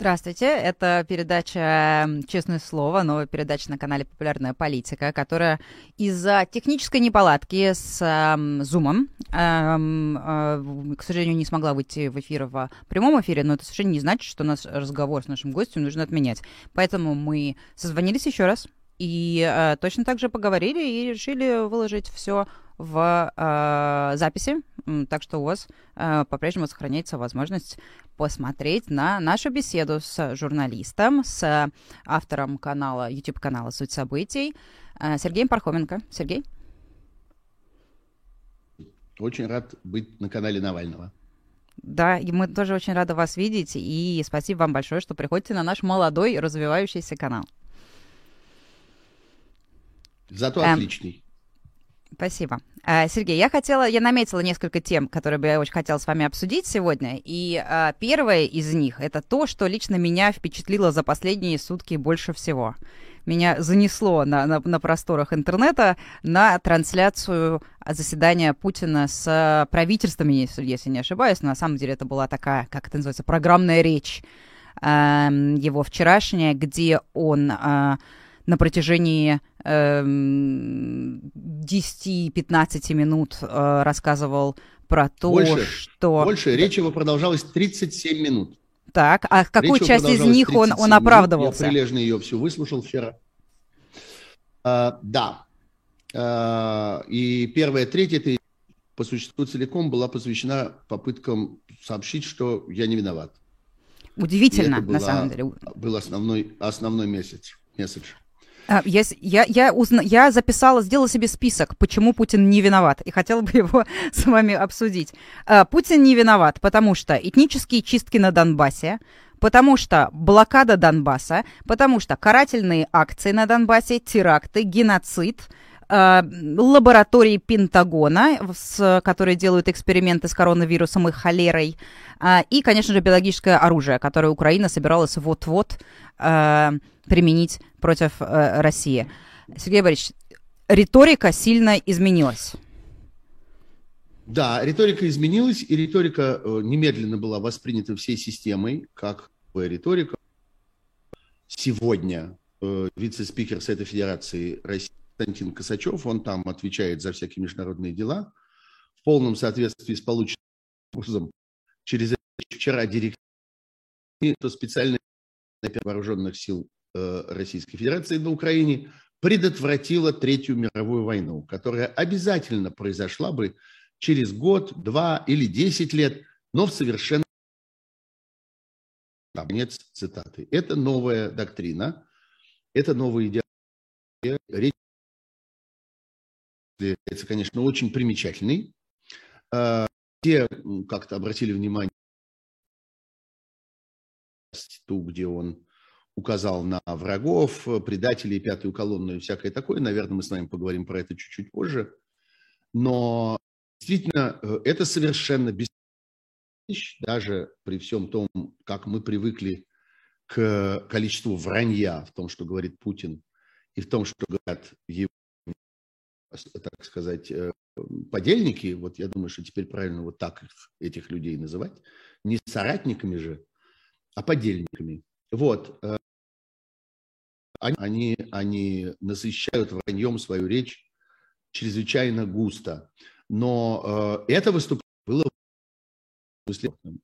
Здравствуйте, это передача «Честное слово», новая передача на канале «Популярная политика», которая из-за технической неполадки с Zoom, эм, э, к сожалению, не смогла выйти в эфир в прямом эфире, но это совершенно не значит, что наш разговор с нашим гостем нужно отменять. Поэтому мы созвонились еще раз и э, точно так же поговорили и решили выложить все в э, записи, так что у вас э, по-прежнему сохраняется возможность посмотреть на нашу беседу с журналистом, с автором канала, YouTube-канала «Суть событий» э, Сергеем Пархоменко. Сергей? Очень рад быть на канале Навального. Да, и мы тоже очень рады вас видеть, и спасибо вам большое, что приходите на наш молодой развивающийся канал. Зато эм, отличный. Спасибо. А, Сергей, я хотела, я наметила несколько тем, которые бы я очень хотела с вами обсудить сегодня. И а, первое из них это то, что лично меня впечатлило за последние сутки больше всего. Меня занесло на, на, на просторах интернета на трансляцию заседания Путина с правительством, если не ошибаюсь. Но на самом деле это была такая, как это называется, программная речь э, его вчерашняя, где он э, на протяжении 10-15 минут э, рассказывал про то, больше, что... Больше. Речь его продолжалась 37 минут. Так, а какую Речь часть из них он, он оправдывался? Минут. Я прилежно ее всю выслушал вчера. А, да. А, и первая треть этой по существу целиком была посвящена попыткам сообщить, что я не виноват. Удивительно, была, на самом деле. Был основной, основной месяц, месседж. А, я, я, я, узна... я записала, сделала себе список, почему Путин не виноват, и хотела бы его с вами обсудить. А, Путин не виноват, потому что этнические чистки на Донбассе, потому что блокада Донбасса, потому что карательные акции на Донбассе, теракты, геноцид, лаборатории Пентагона, с, которые делают эксперименты с коронавирусом и холерой, и, конечно же, биологическое оружие, которое Украина собиралась вот-вот применить против э, России. Сергей Борисович, риторика сильно изменилась. Да, риторика изменилась, и риторика э, немедленно была воспринята всей системой, как риторика. Сегодня э, вице-спикер Совета Федерации России Константин Косачев, он там отвечает за всякие международные дела, в полном соответствии с полученным курсом через вчера директор специальной вооруженных сил Э, Российской Федерации на Украине предотвратила Третью мировую войну, которая обязательно произошла бы через год, два или десять лет, но в совершенно... Конец цитаты. Это новая доктрина, это новая идеология. Речь, это, конечно, очень примечательный. Все как-то обратили внимание ту, где он указал на врагов, предателей, пятую колонну и всякое такое. Наверное, мы с вами поговорим про это чуть-чуть позже. Но действительно, э, это совершенно без даже при всем том, как мы привыкли к количеству вранья в том, что говорит Путин, и в том, что говорят его, так сказать, э, подельники, вот я думаю, что теперь правильно вот так этих людей называть, не соратниками же, а подельниками. Вот. Э, они, они насыщают враньем свою речь чрезвычайно густо. Но э, это выступление было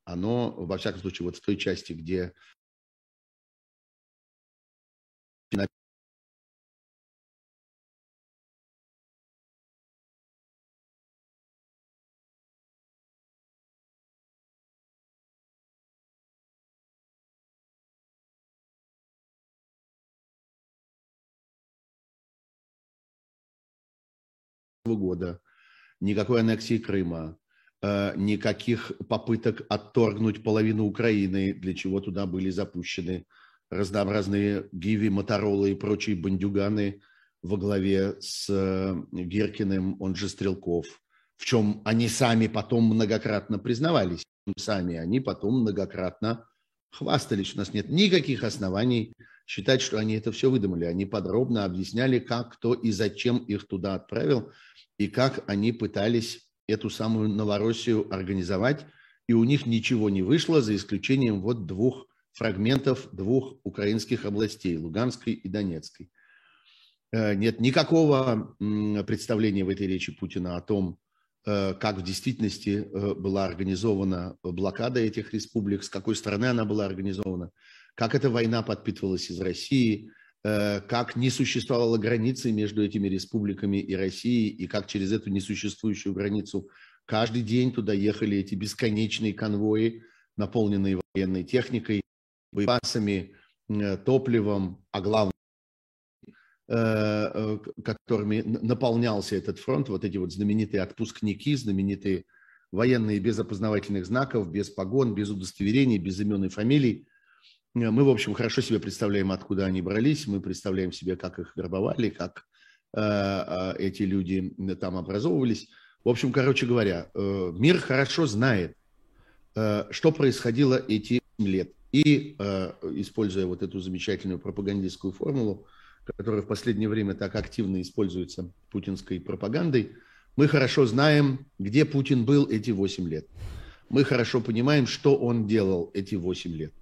оно, во всяком случае, вот в той части, где года, никакой аннексии Крыма, э, никаких попыток отторгнуть половину Украины, для чего туда были запущены разнообразные Гиви, Моторолы и прочие бандюганы во главе с э, Гиркиным, он же Стрелков, в чем они сами потом многократно признавались. Сами они потом многократно хвастались. У нас нет никаких оснований считать, что они это все выдумали. Они подробно объясняли, как, кто и зачем их туда отправил и как они пытались эту самую Новороссию организовать, и у них ничего не вышло, за исключением вот двух фрагментов двух украинских областей, Луганской и Донецкой. Э, нет никакого представления в этой речи Путина о том, э, как в действительности э, была организована блокада этих республик, с какой стороны она была организована, как эта война подпитывалась из России, как не существовало границы между этими республиками и Россией, и как через эту несуществующую границу каждый день туда ехали эти бесконечные конвои, наполненные военной техникой, боеприпасами, топливом, а главное, Э, э, которыми наполнялся этот фронт, вот эти вот знаменитые отпускники, знаменитые военные без опознавательных знаков, без погон, без удостоверений, без имен и фамилий. Э, мы, в общем, хорошо себе представляем, откуда они брались, мы представляем себе, как их вербовали, как эти люди там образовывались. В общем, короче говоря, мир хорошо знает, что происходило эти лет. И, используя вот эту замечательную пропагандистскую формулу, которая в последнее время так активно используется путинской пропагандой, мы хорошо знаем, где Путин был эти 8 лет. Мы хорошо понимаем, что он делал эти 8 лет.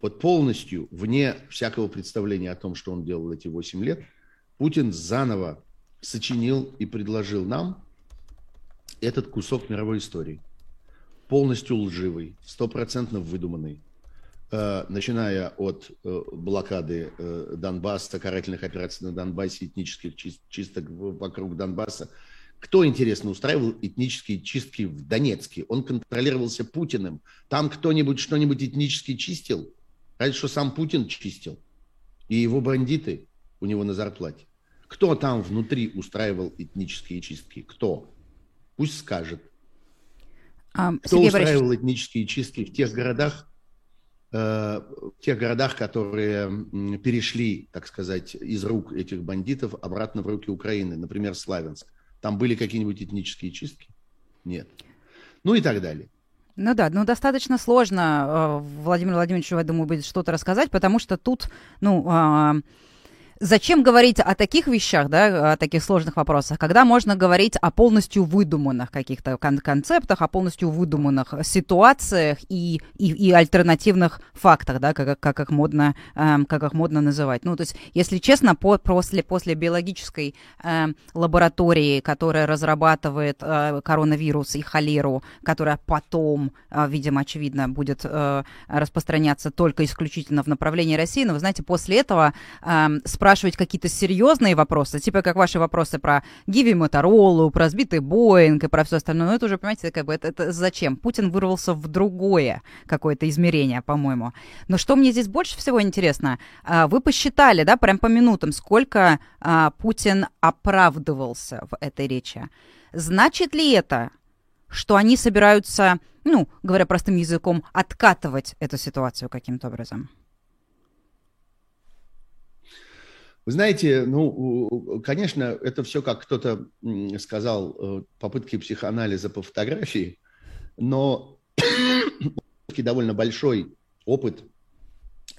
Вот полностью, вне всякого представления о том, что он делал эти 8 лет, Путин заново сочинил и предложил нам этот кусок мировой истории. Полностью лживый, стопроцентно выдуманный, Э, начиная от э, блокады э, Донбасса, карательных операций на Донбассе, этнических чисток вокруг Донбасса. Кто, интересно, устраивал этнические чистки в Донецке? Он контролировался Путиным. Там кто-нибудь что-нибудь этнически чистил? Разве что сам Путин чистил. И его бандиты у него на зарплате. Кто там внутри устраивал этнические чистки? Кто? Пусть скажет. А, Кто Сергей устраивал Борисович... этнические чистки в тех городах, Э, в тех городах, которые перешли, так сказать, из рук этих бандитов обратно в руки Украины, например, Славянск. Там были какие-нибудь этнические чистки? Нет. Ну и так далее. Ну да, ну достаточно сложно э, Владимир Владимирович, я думаю, будет что-то рассказать, потому что тут, ну, а, Зачем говорить о таких вещах, да, о таких сложных вопросах, когда можно говорить о полностью выдуманных каких-то кон- концептах, о полностью выдуманных ситуациях и, и, и альтернативных фактах, да, как, как, их модно, эм, как их модно называть. Ну, то есть, если честно, по, после, после биологической э, лаборатории, которая разрабатывает э, коронавирус и холеру, которая потом, э, видимо, очевидно, будет э, распространяться только исключительно в направлении России, но, вы знаете, после этого э, спрашивать какие-то серьезные вопросы, типа как ваши вопросы про Гиви Моторолу, про сбитый Боинг и про все остальное, ну это уже, понимаете, как бы это, это зачем? Путин вырвался в другое какое-то измерение, по-моему. Но что мне здесь больше всего интересно, а, вы посчитали, да, прям по минутам, сколько а, Путин оправдывался в этой речи. Значит ли это, что они собираются, ну, говоря простым языком, откатывать эту ситуацию каким-то образом? Вы знаете, ну, конечно, это все, как кто-то сказал, э, попытки психоанализа по фотографии, но довольно большой опыт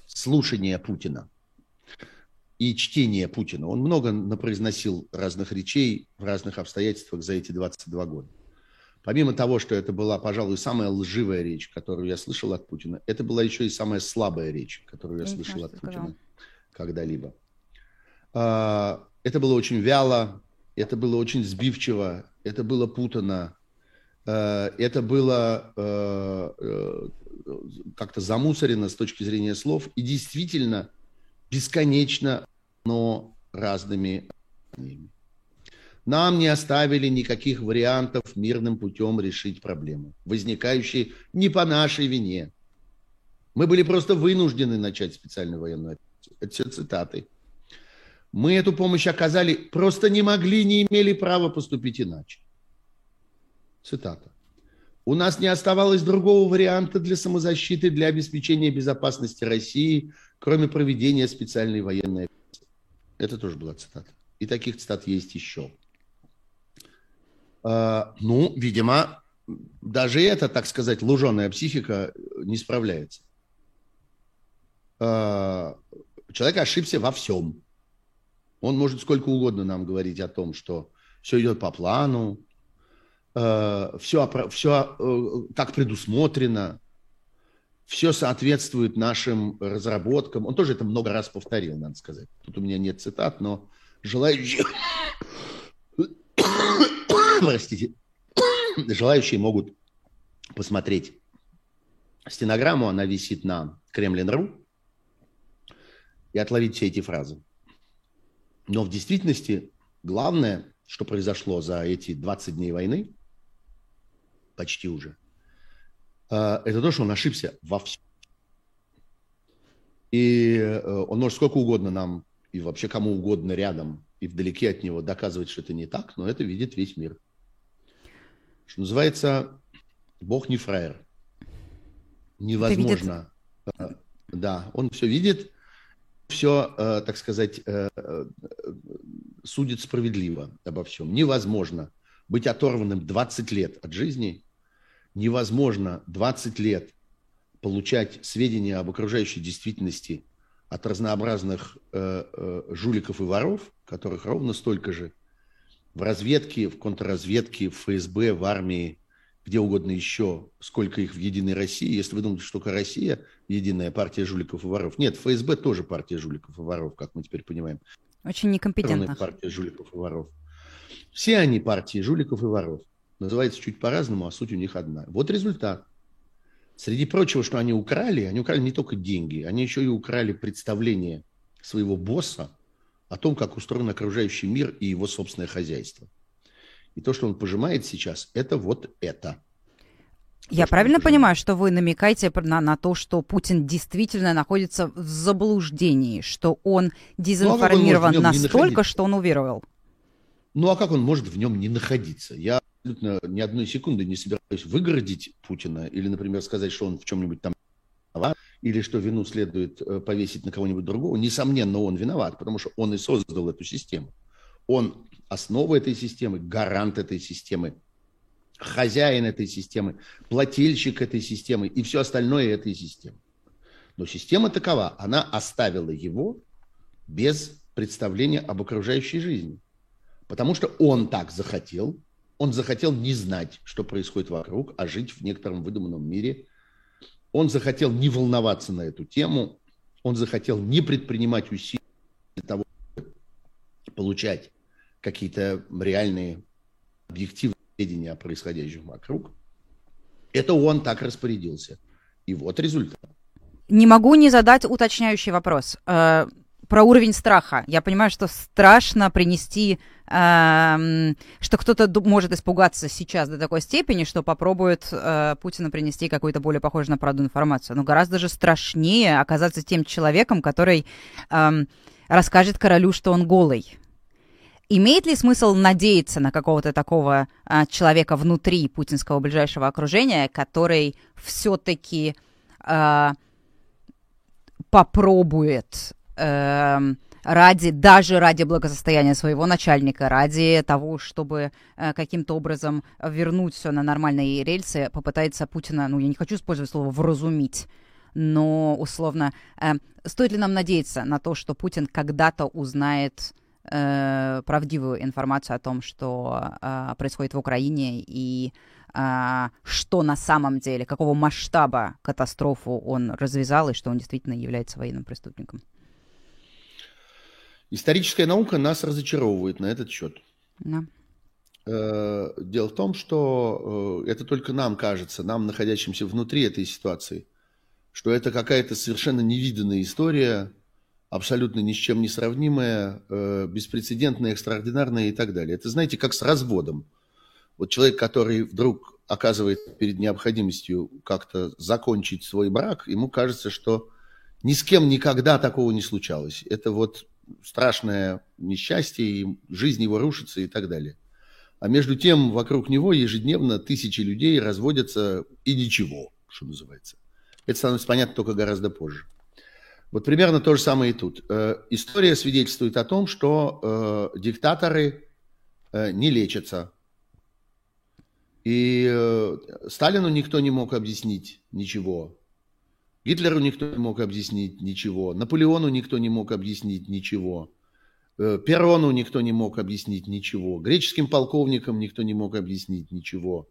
слушания Путина и чтения Путина. Он много напроизносил разных речей в разных обстоятельствах за эти 22 года. Помимо того, что это была, пожалуй, самая лживая речь, которую я слышал от Путина, это была еще и самая слабая речь, которую я, я слышал от Путина когда-либо. А, это было очень вяло, это было очень сбивчиво, это было путано, а, это было а, э, как-то замусорено с точки зрения слов и действительно бесконечно, но разными нам не оставили никаких вариантов мирным путем решить проблемы, возникающие не по нашей вине. Мы были просто вынуждены начать специальную военную операцию. Это все цитаты. Мы эту помощь оказали, просто не могли, не имели права поступить иначе. Цитата. У нас не оставалось другого варианта для самозащиты, для обеспечения безопасности России, кроме проведения специальной военной операции. Это тоже была цитата. И таких цитат есть еще. А, ну, видимо, даже эта, так сказать, луженая психика не справляется. А, человек ошибся во всем. Он может сколько угодно нам говорить о том, что все идет по плану, э, все, все э, как предусмотрено. все соответствует нашим разработкам. Он тоже это много раз повторил, надо сказать. Тут у меня нет цитат, но желающие... Простите. Желающие могут посмотреть стенограмму, она висит на Кремлин.ру, и отловить все эти фразы. Но в действительности главное, что произошло за эти 20 дней войны, почти уже, э, это то, что он ошибся во всем. И э, он может сколько угодно нам и вообще кому угодно рядом и вдалеке от него доказывать, что это не так, но это видит весь мир. Что называется, Бог не фраер. Невозможно. Э, да, он все видит, все, э, так сказать, э, судит справедливо обо всем. Невозможно быть оторванным 20 лет от жизни, невозможно 20 лет получать сведения об окружающей действительности от разнообразных жуликов и воров, которых ровно столько же в разведке, в контрразведке, в ФСБ, в армии, где угодно еще, сколько их в «Единой России». Если вы думаете, что только Россия – единая партия жуликов и воров. Нет, ФСБ тоже партия жуликов и воров, как мы теперь понимаем. Очень некомпетентно. партия жуликов и воров. Все они партии жуликов и воров. Называется чуть по-разному, а суть у них одна. Вот результат. Среди прочего, что они украли, они украли не только деньги, они еще и украли представление своего босса о том, как устроен окружающий мир и его собственное хозяйство. И то, что он пожимает сейчас, это вот это. Я то, правильно понимаю, что вы намекаете на, на то, что Путин действительно находится в заблуждении, что он дезинформирован ну, а он настолько, что он уверовал? Ну а как он может в нем не находиться? Я абсолютно ни одной секунды не собираюсь выгородить Путина или, например, сказать, что он в чем-нибудь там или что вину следует э, повесить на кого-нибудь другого. Несомненно, он виноват, потому что он и создал эту систему. Он основа этой системы, гарант этой системы, хозяин этой системы, плательщик этой системы и все остальное этой системы. Но система такова, она оставила его без представления об окружающей жизни. Потому что он так захотел, он захотел не знать, что происходит вокруг, а жить в некотором выдуманном мире. Он захотел не волноваться на эту тему, он захотел не предпринимать усилий для того, чтобы получать какие-то реальные объективные сведения о происходящем вокруг. Это он так распорядился. И вот результат. Не могу не задать уточняющий вопрос. Э, про уровень страха. Я понимаю, что страшно принести, э, что кто-то может испугаться сейчас до такой степени, что попробует э, Путина принести какую-то более похожую на правду информацию. Но гораздо же страшнее оказаться тем человеком, который э, расскажет королю, что он голый. Имеет ли смысл надеяться на какого-то такого а, человека внутри путинского ближайшего окружения, который все-таки а, попробует а, ради, даже ради благосостояния своего начальника, ради того, чтобы а, каким-то образом вернуть все на нормальные рельсы, попытается Путина, ну, я не хочу использовать слово «вразумить», но условно, э, стоит ли нам надеяться на то, что Путин когда-то узнает э, правдивую информацию о том, что э, происходит в Украине и э, что на самом деле, какого масштаба катастрофу он развязал и что он действительно является военным преступником. Историческая наука нас разочаровывает на этот счет. Да. Э, дело в том, что э, это только нам кажется, нам, находящимся внутри этой ситуации, что это какая-то совершенно невиданная история, абсолютно ни с чем не сравнимое, э, беспрецедентное, экстраординарное и так далее. Это, знаете, как с разводом. Вот человек, который вдруг оказывает перед необходимостью как-то закончить свой брак, ему кажется, что ни с кем никогда такого не случалось. Это вот страшное несчастье, и жизнь его рушится и так далее. А между тем вокруг него ежедневно тысячи людей разводятся и ничего, что называется. Это становится понятно только гораздо позже. Вот примерно то же самое и тут. Э, история свидетельствует о том, что э, диктаторы э, не лечатся. И Сталину никто не мог объяснить ничего. Гитлеру никто не мог объяснить ничего. Наполеону никто не мог объяснить ничего. Перону никто не мог объяснить ничего. Греческим полковникам никто не мог объяснить ничего.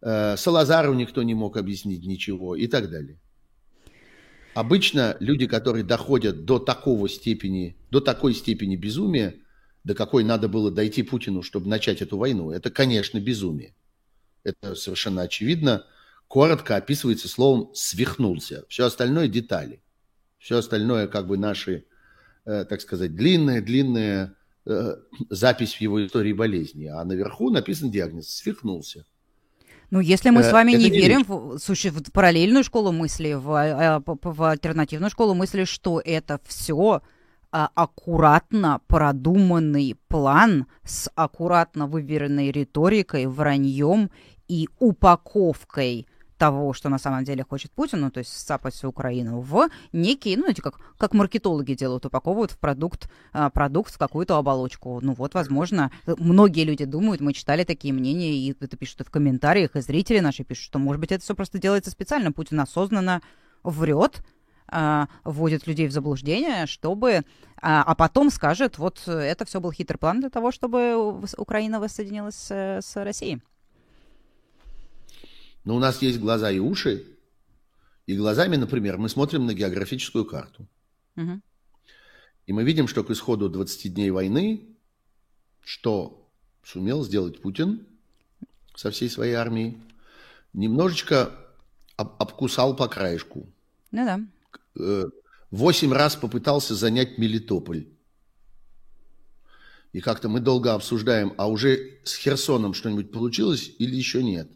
Салазару никто не мог объяснить ничего и так далее. Обычно люди, которые доходят до такого степени, до такой степени безумия, до какой надо было дойти Путину, чтобы начать эту войну, это, конечно, безумие. Это совершенно очевидно. Коротко описывается словом «свихнулся». Все остальное – детали. Все остальное как бы наши, э, так сказать, длинная-длинная э, запись в его истории болезни. А наверху написан диагноз «свихнулся». Ну, если мы с э, вами не верим в, параллельную школу мысли, в, э, в альтернативную школу мысли, что это все а, аккуратно продуманный план с аккуратно выверенной риторикой, враньем и упаковкой того, что на самом деле хочет Путин, ну, то есть сцапать всю Украину, в некий, ну, эти как, как маркетологи делают, упаковывают в продукт, а, продукт в какую-то оболочку. Ну, вот, возможно, многие люди думают, мы читали такие мнения, и это пишут в комментариях, и зрители наши пишут, что, может быть, это все просто делается специально. Путин осознанно врет, а, вводит людей в заблуждение, чтобы... А, а потом скажет, вот это все был хитрый план для того, чтобы Украина воссоединилась с Россией. Но у нас есть глаза и уши, и глазами, например, мы смотрим на географическую карту. Угу. И мы видим, что к исходу 20 дней войны, что сумел сделать Путин со всей своей армией, немножечко об обкусал по краешку. Ну да. Э, восемь раз попытался занять Мелитополь. И как-то мы долго обсуждаем, а уже с Херсоном что-нибудь получилось или еще нет?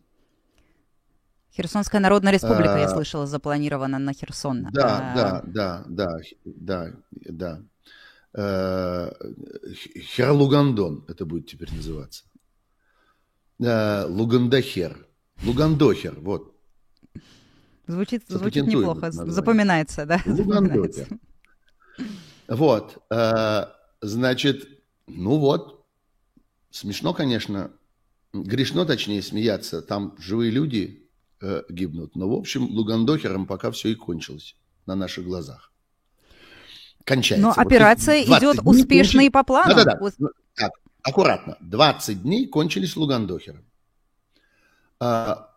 Херсонская Народная Республика, а, я слышала, запланирована на Херсон. Да, а, да, да, да, да, да. А, Херлугандон это будет теперь называться. А, Лугандахер. Лугандохер, вот. Звучит, звучит неплохо, запоминается, да? Запоминается. Вот, а, значит, ну вот, смешно, конечно, грешно, точнее, смеяться. Там живые люди, э, гибнут. Но, в общем, Лугандохером пока все и кончилось на наших глазах. Кончается. Но вот операция идет успешно и по плану. Да-да-да. Ну, так, аккуратно. 20 дней кончились Лугандохером. А,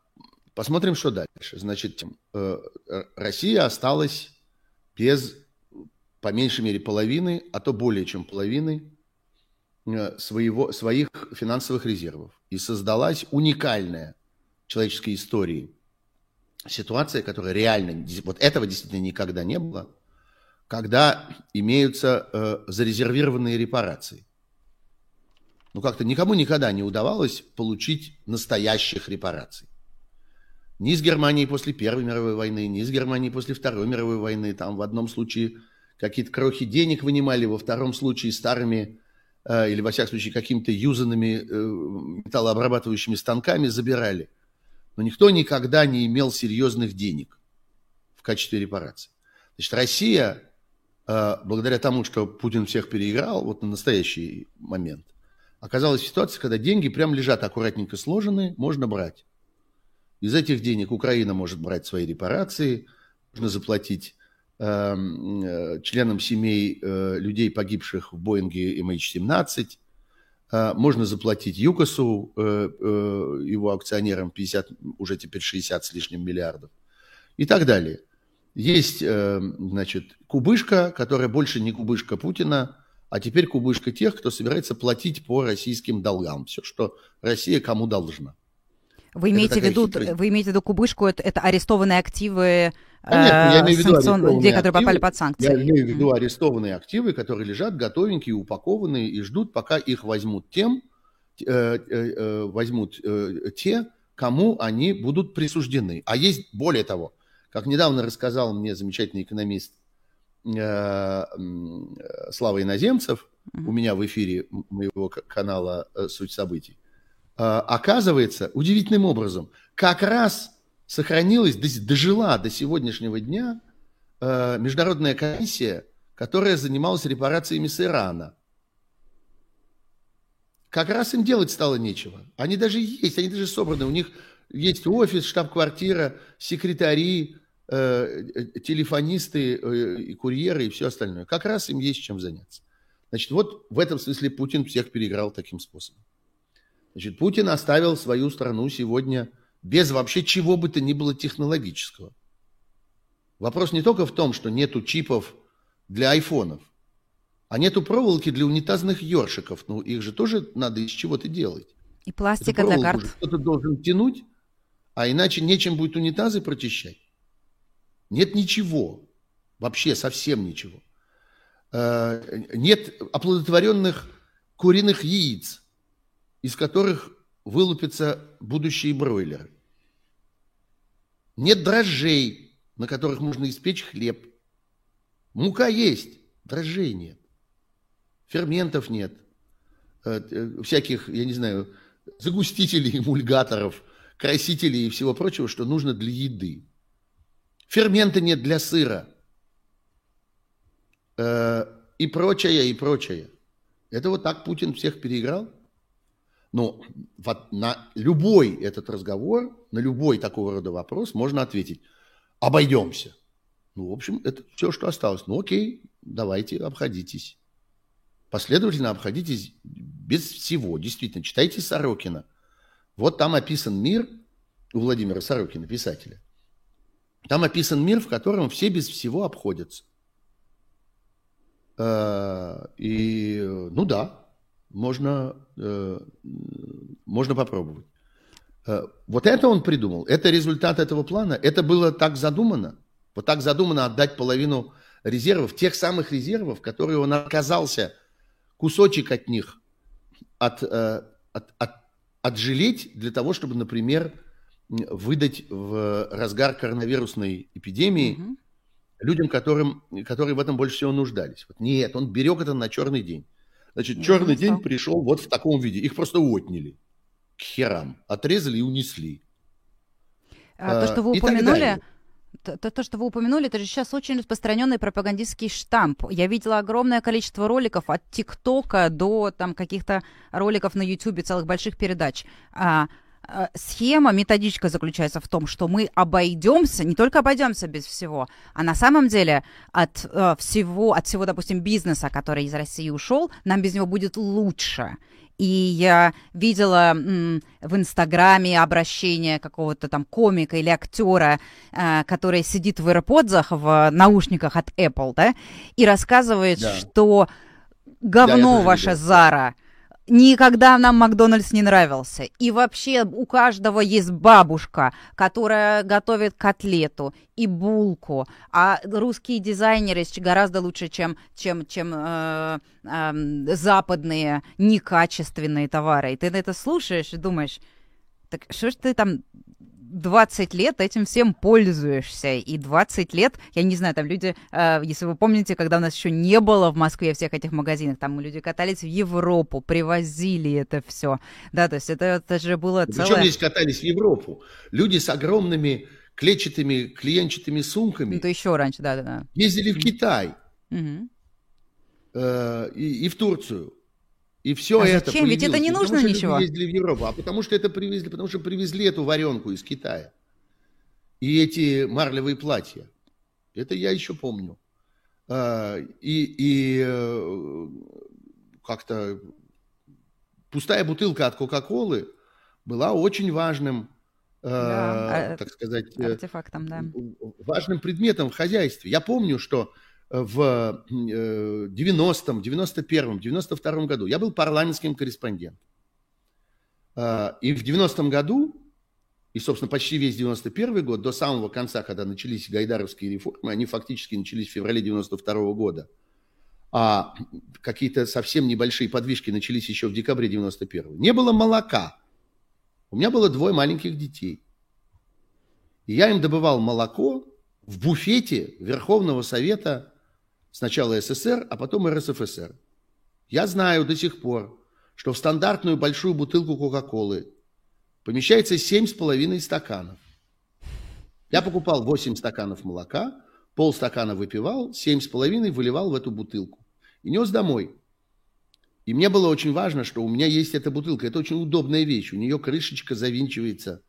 посмотрим, что дальше. Значит, э, Россия осталась без, по меньшей мере, половины, а то более чем половины э, своего, своих финансовых резервов. И создалась уникальная человеческой истории ситуация, которая реально, вот этого действительно никогда не было, когда имеются э, зарезервированные репарации. Ну, как-то никому никогда не удавалось получить настоящих репараций. Ни с Германией после Первой мировой войны, ни с Германией после Второй мировой войны. Там в одном случае какие-то крохи денег вынимали, во втором случае старыми э, или, во всяком случае, какими-то юзанными э, металлообрабатывающими станками забирали но никто никогда не имел серьезных денег в качестве репарации. Значит, Россия, э, благодаря тому, что Путин всех переиграл, вот на настоящий момент, оказалась в ситуации, когда деньги прям лежат аккуратненько сложенные, можно брать. Из этих денег Украина может брать свои репарации, можно заплатить эм, э, членам семей э, людей, погибших в Боинге MH17, а, можно заплатить ЮКОСу, э, э, его акционерам 50, уже теперь 60 с лишним миллиардов и так далее. Есть, э, значит, кубышка, которая больше не кубышка Путина, а теперь кубышка тех, кто собирается платить по российским долгам. Все, что Россия кому должна. Вы имеете, в виду, вы имеете в виду кубышку, это, это арестованные активы Конечно, я имею в виду санкцион... людей, которые активы, попали под санкции. Я имею в виду арестованные активы, которые лежат готовенькие, упакованные и ждут, пока их возьмут тем, э, э, э, возьмут э, те, кому они будут присуждены. А есть более того, как недавно рассказал мне замечательный экономист э, Слава Иноземцев, у меня в эфире моего канала э, «Суть событий», оказывается, удивительным образом, как раз сохранилась, дожила до сегодняшнего дня а, международная комиссия, которая занималась репарациями с Ирана. Как раз им делать стало нечего. Они даже есть, они даже собраны. У них есть офис, штаб-квартира, секретари, э, телефонисты, э, и курьеры и все остальное. Как раз им есть чем заняться. Значит, вот в этом смысле Путин всех переиграл таким способом. Значит, Путин оставил свою страну сегодня без вообще чего бы то ни было технологического. Вопрос не только в том, что нету чипов для айфонов, а нету проволоки для унитазных ёршиков. Ну, их же тоже надо из чего-то делать. И пластика для карт. Кто-то должен тянуть, а иначе нечем будет унитазы прочищать. Нет ничего. Вообще совсем ничего. Э, нет оплодотворенных куриных яиц, из которых вылупятся будущие бройлеры. Нет дрожжей, на которых можно испечь хлеб. Мука есть, дрожжей нет. Ферментов нет. Э, э, всяких, я не знаю, загустителей, эмульгаторов, красителей и всего прочего, что нужно для еды. Фермента нет для сыра. Э, и прочее, и прочее. Это вот так Путин всех переиграл? Вот на любой этот разговор, на любой такого рода вопрос можно ответить, обойдемся. Ну, в общем, это все, что осталось. Ну, окей, давайте, обходитесь. Последовательно обходитесь без всего. Действительно, читайте Сорокина. Вот там описан мир у Владимира Сорокина, писателя. Там описан мир, в котором все без всего обходятся. Э, и, ну да, можно, э, можно попробовать. Э, вот это он придумал, это результат этого плана, это было так задумано. Вот так задумано отдать половину резервов, тех самых резервов, которые он отказался, кусочек от них от, от, от, отжалеть для того, чтобы, например, выдать в разгар коронавирусной эпидемии угу. людям, которым, которые в этом больше всего нуждались. Вот нет, он берег это на черный день. Значит, черный ну, день пришел вот в таком виде. Их просто отняли к херам, отрезали и унесли. А, то, что вы упомянули, то, то, что вы упомянули, это же сейчас очень распространенный пропагандистский штамп. Я видела огромное количество роликов от ТикТока до там каких-то роликов на Ютубе, целых больших передач. А, схема, методичка заключается в том, что мы обойдемся, не только обойдемся без всего, а на самом деле от э, всего, от всего, допустим, бизнеса, который из России ушел, нам без него будет лучше. И я видела м, в Инстаграме обращение какого-то там комика или актера, э, который сидит в AirPods, в наушниках от Apple, да, и рассказывает, да. что говно да, ваше Зара – Никогда нам Макдональдс не нравился. И вообще у каждого есть бабушка, которая готовит котлету и булку. А русские дизайнеры гораздо лучше, чем, чем, чем э, э, западные некачественные товары. И ты это слушаешь и думаешь, так что ж ты там 20 лет этим всем пользуешься. И 20 лет, я не знаю, там люди, э, если вы помните, когда у нас еще не было в Москве всех этих магазинов, там люди катались в Европу, привозили это все. Да, то есть это, это же было целое... Причем здесь катались в Европу? Люди с огромными клетчатыми клиентчатыми сумками. Ну, это еще раньше, да-да-да. Ездили в Китай. Угу. Э, и, и в Турцию. И все а это зачем? Ведь это не нужно потому, ничего. Что это привезли в Европу, а потому что это привезли, потому что привезли эту варенку из Китая. И эти марлевые платья. Это я еще помню. А, и, и э, как-то пустая бутылка от Кока-Колы была очень важным, э, да, так сказать, э, артефактом, да. важным предметом в хозяйстве. Я помню, что в 90-м, 91-м, 92-м году. Я был парламентским корреспондентом. А, и в 90-м году, и, собственно, почти весь 91 год, до самого конца, когда начались гайдаровские реформы, они фактически начались в феврале 92 -го года, а какие-то совсем небольшие подвижки начались еще в декабре 91 -го. Не было молока. У меня было двое маленьких детей. И я им добывал молоко в буфете Верховного Совета Сначала СССР, а потом РСФСР. Я знаю до сих пор, что в стандартную большую бутылку Кока-Колы помещается 7,5 стаканов. Я покупал 8 стаканов молока, полстакана выпивал, 7,5 выливал в эту бутылку и нес домой. И мне было очень важно, что у меня есть эта бутылка. Это очень удобная вещь. У нее крышечка завинчивается.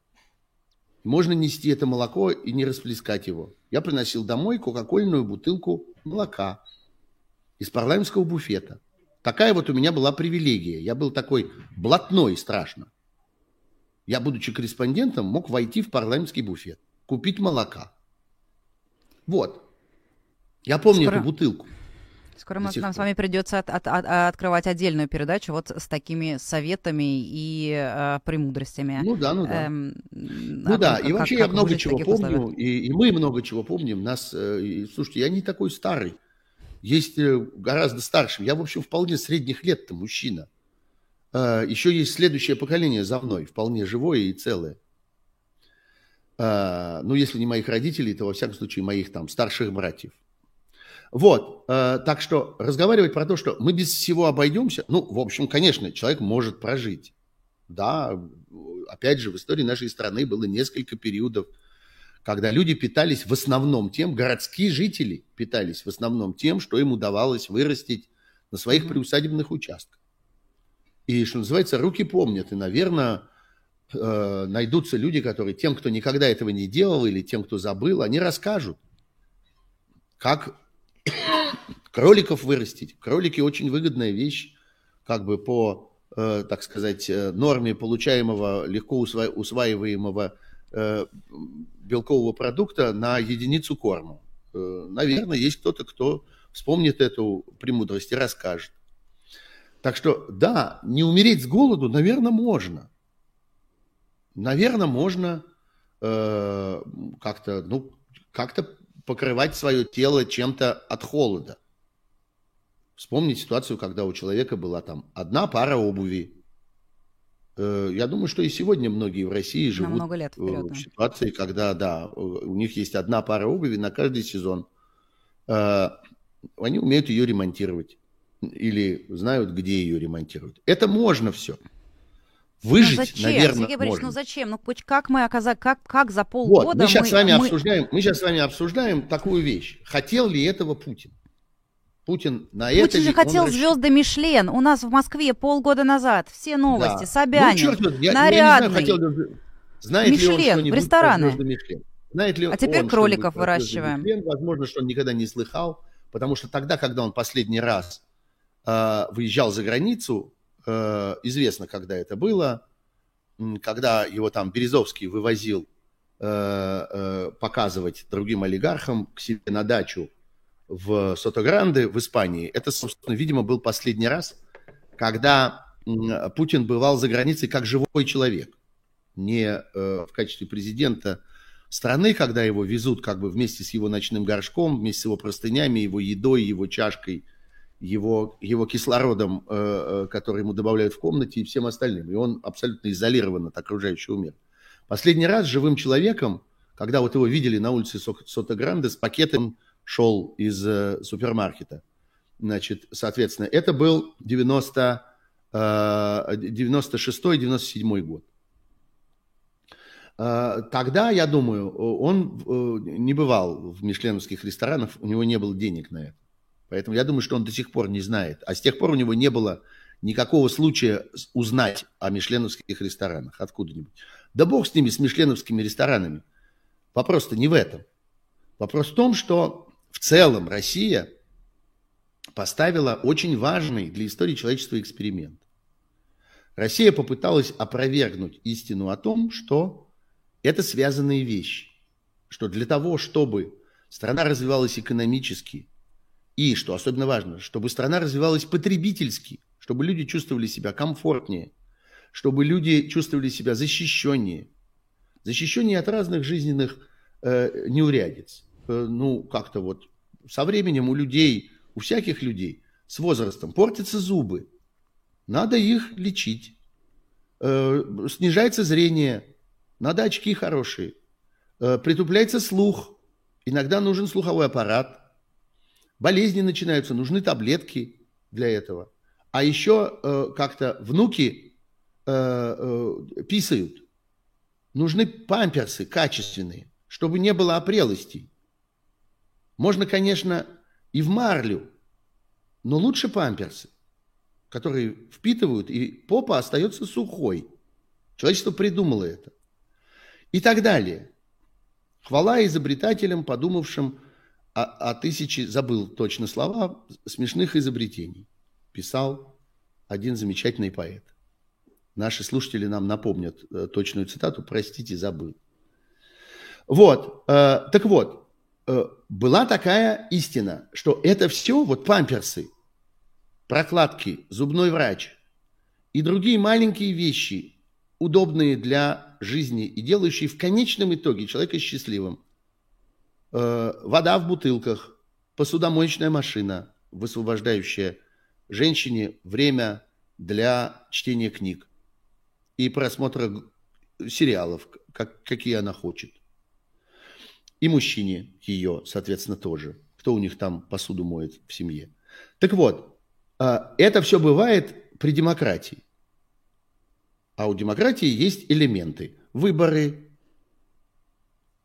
Можно нести это молоко и не расплескать его. Я приносил домой кока-кольную бутылку молока из парламентского буфета. Такая вот у меня была привилегия. Я был такой блатной страшно. Я, будучи корреспондентом, мог войти в парламентский буфет, купить молока. Вот. Я помню Скоро... эту бутылку. Скоро мы, нам с вами придется от, от, от, открывать отдельную передачу вот с такими советами и э, премудростями. Ну да, ну да. Эм, ну том, да, как, и вообще как, я много чего помню, и, и мы много чего помним. Нас, э, и, слушайте, я не такой старый. Есть э, гораздо старше. Я, в общем, вполне средних лет-то мужчина. Э, еще есть следующее поколение за мной, вполне живое и целое. Э, ну, если не моих родителей, то, во всяком случае, моих там старших братьев. Вот, э, так что разговаривать про то, что мы без всего обойдемся, ну, в общем, конечно, человек может прожить. Да, опять же, в истории нашей страны было несколько периодов, когда люди питались в основном тем, городские жители питались в основном тем, что им удавалось вырастить на своих приусадебных участках. И, что называется, руки помнят. И, наверное, э, найдутся люди, которые тем, кто никогда этого не делал, или тем, кто забыл, они расскажут, как кроликов вырастить. Кролики очень выгодная вещь, как бы по, э, так сказать, э, норме получаемого, легко усва- усваиваемого э, белкового продукта на единицу корма. Э, наверное, есть кто-то, кто вспомнит эту премудрость и расскажет. Так что, да, не умереть с голоду, наверное, можно. Наверное, можно э, как-то, ну, как-то покрывать свое тело чем-то от холода. Вспомнить ситуацию, когда у человека была там одна пара обуви. Э, я думаю, что и сегодня многие в России живут лет вперед, в ситуации, когда, да, у них есть одна пара обуви на каждый сезон. Э, они умеют ее ремонтировать или знают, где ее ремонтируют. Это можно все. Выжить, ну зачем? наверное, Сергей Борисович, можно. ну зачем? Ну как мы оказались, как, как за полгода вот, мы сейчас мы, с вами мы... обсуждаем, мы сейчас с вами обсуждаем такую вещь. Хотел ли этого Путин? Путин на Путин это... Путин же хотел он... звезды Мишлен. У нас в Москве полгода назад. Все новости. Да. Собянин, ну, черт, я, нарядный. Я не знаю, хотел... Знает Мишлен, ли он в рестораны. Знает ли а теперь он, кроликов выращиваем. Мишлен? Возможно, что он никогда не слыхал, потому что тогда, когда он последний раз э, выезжал за границу, Э, известно, когда это было, когда его там Березовский вывозил э, э, показывать другим олигархам к себе на дачу в Сотогранде в Испании. Это, собственно, видимо, был последний раз, когда Путин бывал за границей как живой человек, не в качестве президента страны, когда его везут как бы вместе с его ночным горшком, вместе с его простынями, его едой, его чашкой – его, его кислородом, э, э, который ему добавляют в комнате, и всем остальным. И он абсолютно изолирован от окружающего мира. Последний раз живым человеком, когда вот его видели на улице Сота-Гранде, с пакетом шел из э, супермаркета. Значит, соответственно, это был 90, 96-97 год. Тогда, я думаю, он не бывал в мишленовских ресторанах, у него не было денег на это. Поэтому я думаю, что он до сих пор не знает. А с тех пор у него не было никакого случая узнать о мишленовских ресторанах откуда-нибудь. Да бог с ними, с мишленовскими ресторанами. Вопрос-то не в этом. Вопрос в том, что в целом Россия поставила очень важный для истории человечества эксперимент. Россия попыталась опровергнуть истину о том, что это связанные вещи. Что для того, чтобы страна развивалась экономически, и, что особенно важно, чтобы страна развивалась потребительски, чтобы люди чувствовали себя комфортнее, чтобы люди чувствовали себя защищеннее, защищеннее от разных жизненных э, неурядиц. Э, ну, как-то вот со временем у людей, у всяких людей с возрастом портятся зубы. Надо их лечить. Э, снижается зрение. Надо очки хорошие. Э, притупляется слух. Иногда нужен слуховой аппарат болезни начинаются, нужны таблетки для этого. А еще как-то внуки писают. Нужны памперсы качественные, чтобы не было опрелостей. Можно, конечно, и в марлю, но лучше памперсы, которые впитывают, и попа остается сухой. Человечество придумало это. И так далее. Хвала изобретателям, подумавшим о, о тысяче, забыл точно слова, смешных изобретений. Писал один замечательный поэт. Наши слушатели нам напомнят э, точную цитату, простите, забыл. Вот, э, так вот, была такая истина, что это все, вот памперсы, прокладки, зубной врач и другие маленькие вещи, удобные для жизни и делающие в конечном итоге человека счастливым. Э, вода в бутылках, посудомоечная машина, высвобождающая женщине время для чтения книг и просмотра сериалов, как, какие она хочет. И мужчине ее, соответственно, тоже. Кто у них там посуду моет в семье. Так вот, а, это все бывает при демократии. А у демократии есть элементы. Выборы,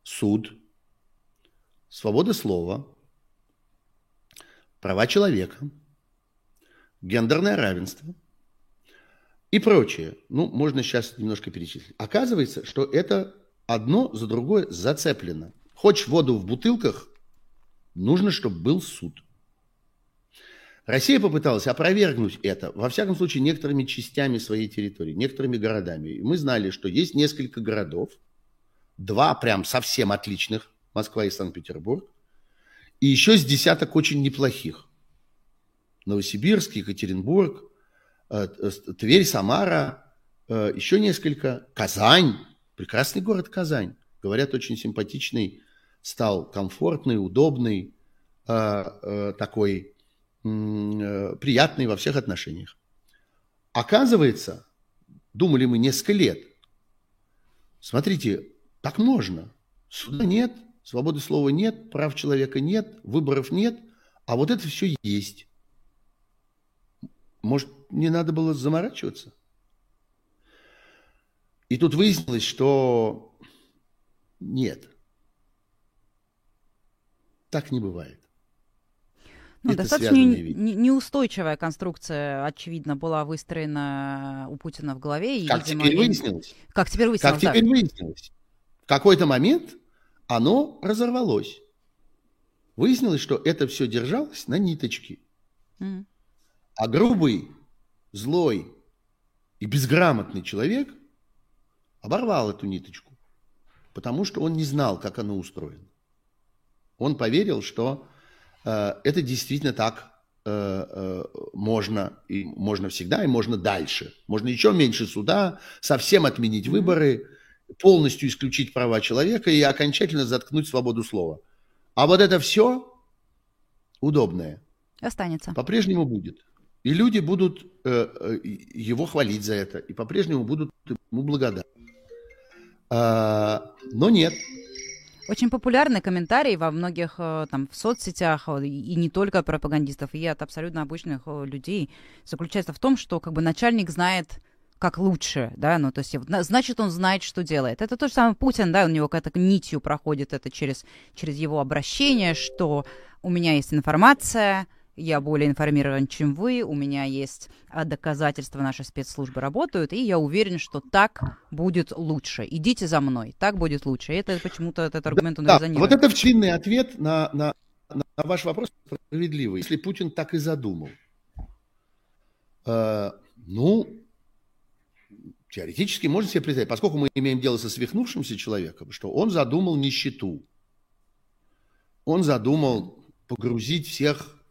суд, свобода слова, права человека, гендерное равенство и прочее. Ну, можно сейчас немножко перечислить. Оказывается, что это одно за другое зацеплено. Хочешь воду в бутылках, нужно, чтобы был суд. Россия попыталась опровергнуть это, во всяком случае, некоторыми частями своей территории, некоторыми городами. И мы знали, что есть несколько городов, два прям совсем отличных, Москва и Санкт-Петербург, и еще с десяток очень неплохих. Новосибирск, Екатеринбург, э, э, Тверь, Самара, э, еще несколько, Казань, прекрасный город Казань. Говорят, очень симпатичный, стал комфортный, удобный, такой Э, приятный во всех отношениях. Оказывается, думали мы несколько лет, смотрите, так можно. Суда нет, свободы слова нет, прав человека нет, выборов нет, а вот это все есть. Может, не надо было заморачиваться? И тут выяснилось, что нет. Так не бывает. Ну, достаточно не, неустойчивая конструкция, очевидно, была выстроена у Путина в голове. И, как видимо, теперь выяснилось. Как теперь выяснилось, Как теперь выяснилось. В какой-то момент оно разорвалось. Выяснилось, что это все держалось на ниточке. Mm. А грубый, злой и безграмотный человек оборвал эту ниточку, потому что он не знал, как оно устроено. Он поверил, что Э, это действительно так э, э, можно, и можно всегда, и можно дальше. Можно еще меньше суда, совсем отменить выборы, полностью исключить права человека и окончательно заткнуть свободу слова. А вот это все удобное. Останется. По-прежнему будет. И люди будут э, его хвалить за это, и по-прежнему будут ему благодарны. А, но нет, очень популярный комментарий во многих э, там в соцсетях э, и не только от пропагандистов, и от абсолютно обычных э, людей заключается в том, что как бы начальник знает как лучше, да, ну, то есть, значит, он знает, что делает. Это то же самое Путин, да, у него какая-то нитью проходит это через, через его обращение, что у меня есть информация, я более информирован, чем вы, у меня есть а, доказательства, наши спецслужбы работают, и я уверен, что так будет лучше. Идите за мной, так будет лучше. И это почему-то этот аргумент он да, резонирует. Вот это вчинный ответ на, на, на ваш вопрос справедливый. Если Путин так и задумал, э, ну, теоретически можно себе представить, поскольку мы имеем дело со свихнувшимся человеком, что он задумал нищету. Он задумал погрузить всех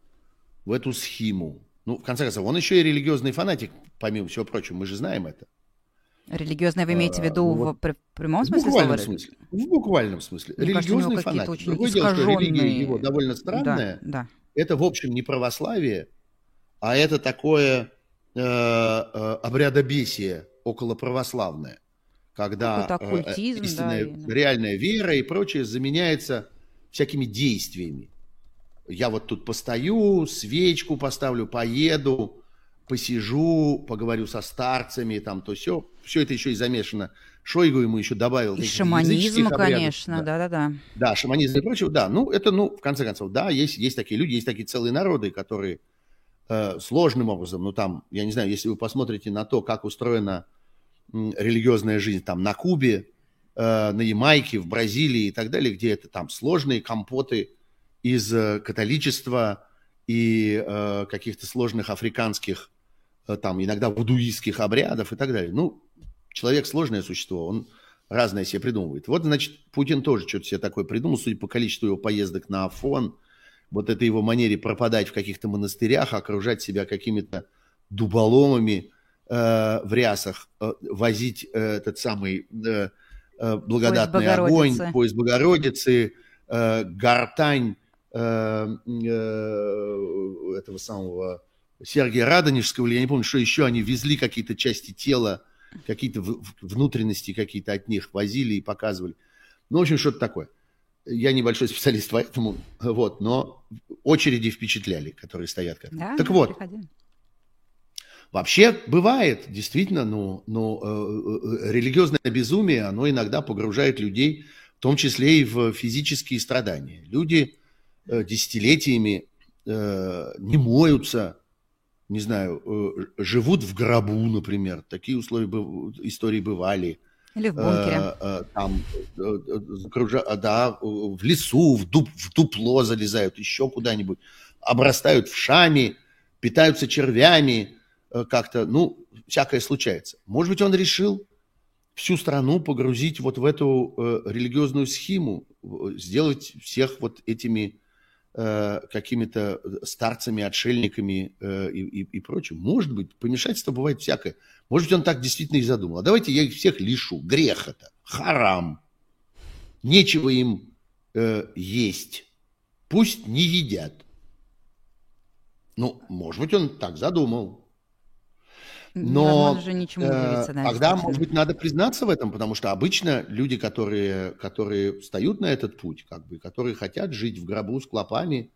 в эту схему. Ну, в конце концов, он еще и религиозный фанатик, помимо всего прочего, мы же знаем это. Религиозное вы имеете в виду а, вот, в прямом смысле? В буквальном слова? смысле. В буквальном смысле. Мне религиозный кажется, фанатик. Другое дело, что религия его довольно странная. Да, да. Это, в общем, не православие, а это такое э, э, обрядобесие около православное, когда э, оккультизм, истинная, да, реальная вера и прочее заменяется всякими действиями я вот тут постою, свечку поставлю, поеду, посижу, поговорю со старцами, там то все. Все это еще и замешано. Шойгу ему еще добавил. И шаманизм, конечно, да-да-да. Да, шаманизм и прочее, да. Ну, это, ну, в конце концов, да, есть, есть такие люди, есть такие целые народы, которые э, сложным образом, ну, там, я не знаю, если вы посмотрите на то, как устроена м, религиозная жизнь там на Кубе, э, на Ямайке, в Бразилии и так далее, где это там сложные компоты, из католичества и э, каких-то сложных африканских, э, там, иногда вудуистских обрядов и так далее. Ну, человек сложное существо, он разное себе придумывает. Вот, значит, Путин тоже что-то себе такое придумал, судя по количеству его поездок на Афон, вот этой его манере пропадать в каких-то монастырях, окружать себя какими-то дуболомами э, в рясах, э, возить э, этот самый э, э, благодатный поезд огонь, поезд Богородицы, э, гортань этого самого Сергия Радонежского, или я не помню, что еще, они везли какие-то части тела, какие-то внутренности какие-то от них возили и показывали. Ну, в общем, что-то такое. Я небольшой специалист, поэтому вот, но очереди впечатляли, которые стоят. Как да, так вот, приходи. вообще бывает, действительно, ну, ну, э, э, религиозное безумие, оно иногда погружает людей, в том числе и в физические страдания. Люди э, десятилетиями э, не моются, не знаю, э, живут в гробу, например. Такие условия, истории бывали. Или в бункере. Э, э, там, да, в лесу, в, дуп, в дупло залезают, еще куда-нибудь. Обрастают в шами, питаются червями как-то. Ну, всякое случается. Может быть, он решил всю страну погрузить вот в эту религиозную схему, сделать всех вот этими Э, какими-то старцами, отшельниками э, и, и, и прочим. Может быть, помешательство бывает всякое. Может быть, он так действительно и задумал. А давайте я их всех лишу. Грех это, харам. Нечего им э, есть. Пусть не едят. Ну, может быть, он так задумал. Но же ничему удивиться, да, тогда, может быть, надо признаться в этом, потому что обычно люди, которые, которые встают на этот путь, как бы, которые хотят жить в гробу с клопами,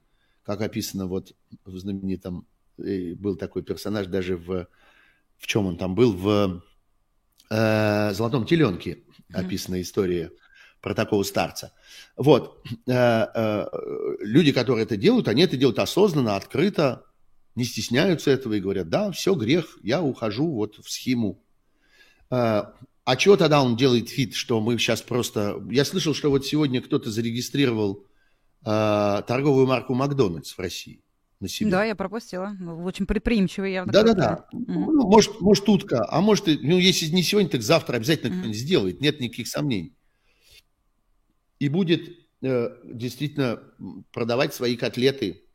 как описано вот в знаменитом, был такой персонаж даже в, в чем он там был, в э, «Золотом теленке» описана mm-hmm. история про такого старца. Вот, э, э, люди, которые это делают, они это делают осознанно, открыто, не стесняются этого и говорят, да, все, грех, я ухожу вот в схему. А, а чего тогда он делает вид, что мы сейчас просто... Я слышал, что вот сегодня кто-то зарегистрировал э, торговую марку Макдональдс в России на себя. Да, я пропустила. Очень предприимчивый явно. Да-да-да. Ну, может, может, утка, а может, ну, если не сегодня, так завтра обязательно mm-hmm. кто-нибудь сделает. Нет никаких сомнений. И будет э, действительно продавать свои котлеты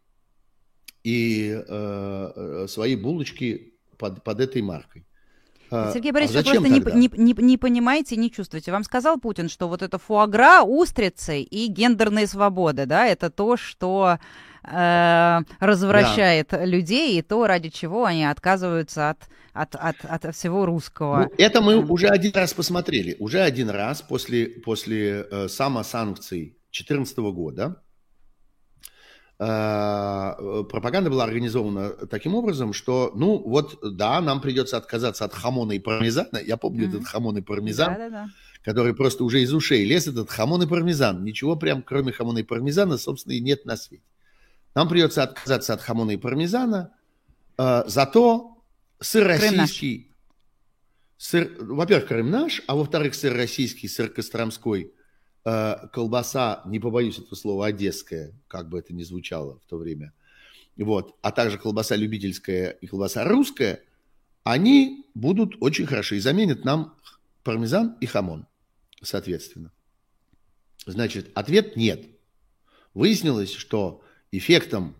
и э, э, свои булочки под, под этой маркой. А, Сергей Борисович, а вы просто не, не, не, не понимаете, не чувствуете. Вам сказал Путин, что вот это фуагра, устрицы и гендерные свободы, да, это то, что э, развращает да. людей, и то, ради чего они отказываются от, от, от, от всего русского. Ну, это мы уже один раз посмотрели. Уже один раз после, после э, самосанкций 2014 года пропаганда была организована таким образом, что, ну, вот, да, нам придется отказаться от хамона и пармезана. Я помню mm-hmm. этот хамон и пармезан, да, да, да. который просто уже из ушей лез, этот хамон и пармезан. Ничего прям, кроме хамона и пармезана, собственно, и нет на свете. Нам придется отказаться от хамона и пармезана, э, зато сыр Крым российский... Сыр, во-первых, Крым наш, а во-вторых, сыр российский, сыр костромской – Э, колбаса, не побоюсь этого слова, одесская, как бы это ни звучало в то время, вот, а также колбаса любительская и колбаса русская, они будут очень хороши и заменят нам пармезан и хамон, соответственно. Значит, ответ нет. Выяснилось, что эффектом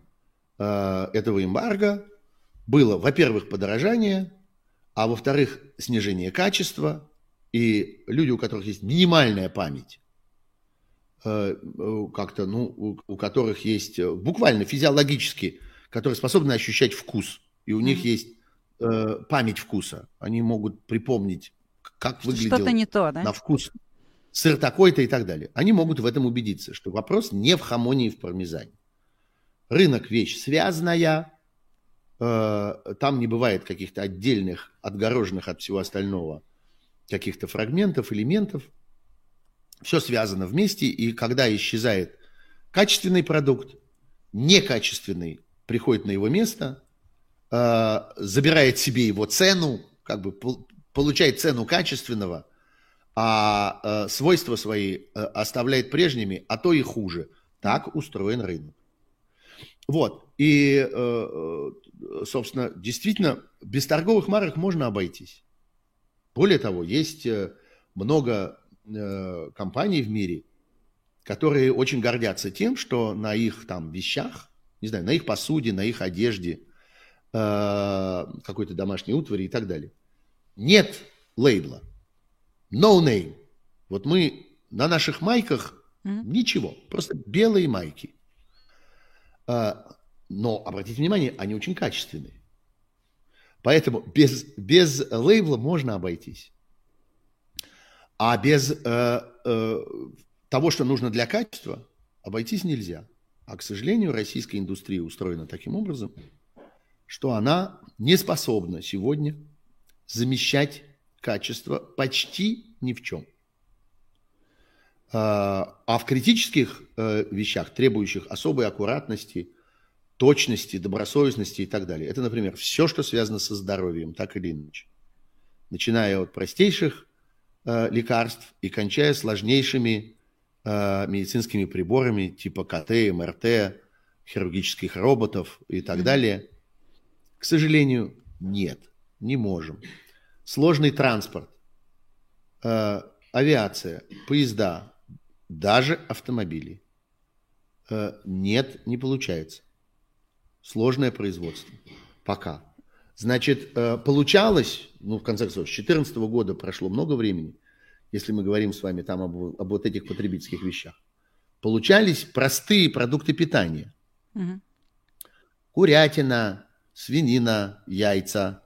э, этого эмбарго было, во-первых, подорожание, а во-вторых, снижение качества, и люди, у которых есть минимальная память, Э, э, как-то, ну, у, которых есть э, буквально физиологически, которые способны ощущать вкус, и у mm-hmm. них есть э, память вкуса. Они могут припомнить, как выглядел Что-то не то, да? на вкус сыр такой-то и так далее. Они могут в этом убедиться, что вопрос не в хамоне и в пармезане. Рынок вещь связанная, э, там не бывает каких-то отдельных, отгороженных от всего остального каких-то фрагментов, элементов – все связано вместе, и когда исчезает качественный продукт, некачественный приходит на его место, э, забирает себе его цену, как бы получает цену качественного, а э, свойства свои э, оставляет прежними, а то и хуже. Так устроен рынок. Вот. И, собственно, действительно, без торговых марок можно обойтись. Более того, есть много э, компаний в мире, которые очень гордятся тем, что на их там вещах, не знаю, на их посуде, на их одежде, э, какой-то домашней утвари и так далее, нет лейбла. No name. Вот мы на наших майках mm-hmm. ничего, просто белые майки. А, но, обратите внимание, они очень качественные. Поэтому без, без лейбла можно обойтись. А без э, э, того, что нужно для качества, обойтись нельзя. А, к сожалению, российская индустрия устроена таким образом, что она не способна сегодня замещать качество почти ни в чем. А, а в критических э, вещах, требующих особой аккуратности, точности, добросовестности и так далее, это, например, все, что связано со здоровьем, так или иначе. Начиная от простейших э, лекарств и кончая сложнейшими э, медицинскими приборами типа КТ, МРТ, хирургических роботов и так далее. К сожалению, нет, не можем. Сложный транспорт, авиация, поезда, даже автомобилей. Э, нет, не получается. Сложное производство. Пока. Значит, э, получалось, ну, в конце концов, с 2014 года прошло много времени, если мы говорим с вами там об, об вот этих потребительских вещах. Получались простые продукты питания. Угу. Курятина, свинина, яйца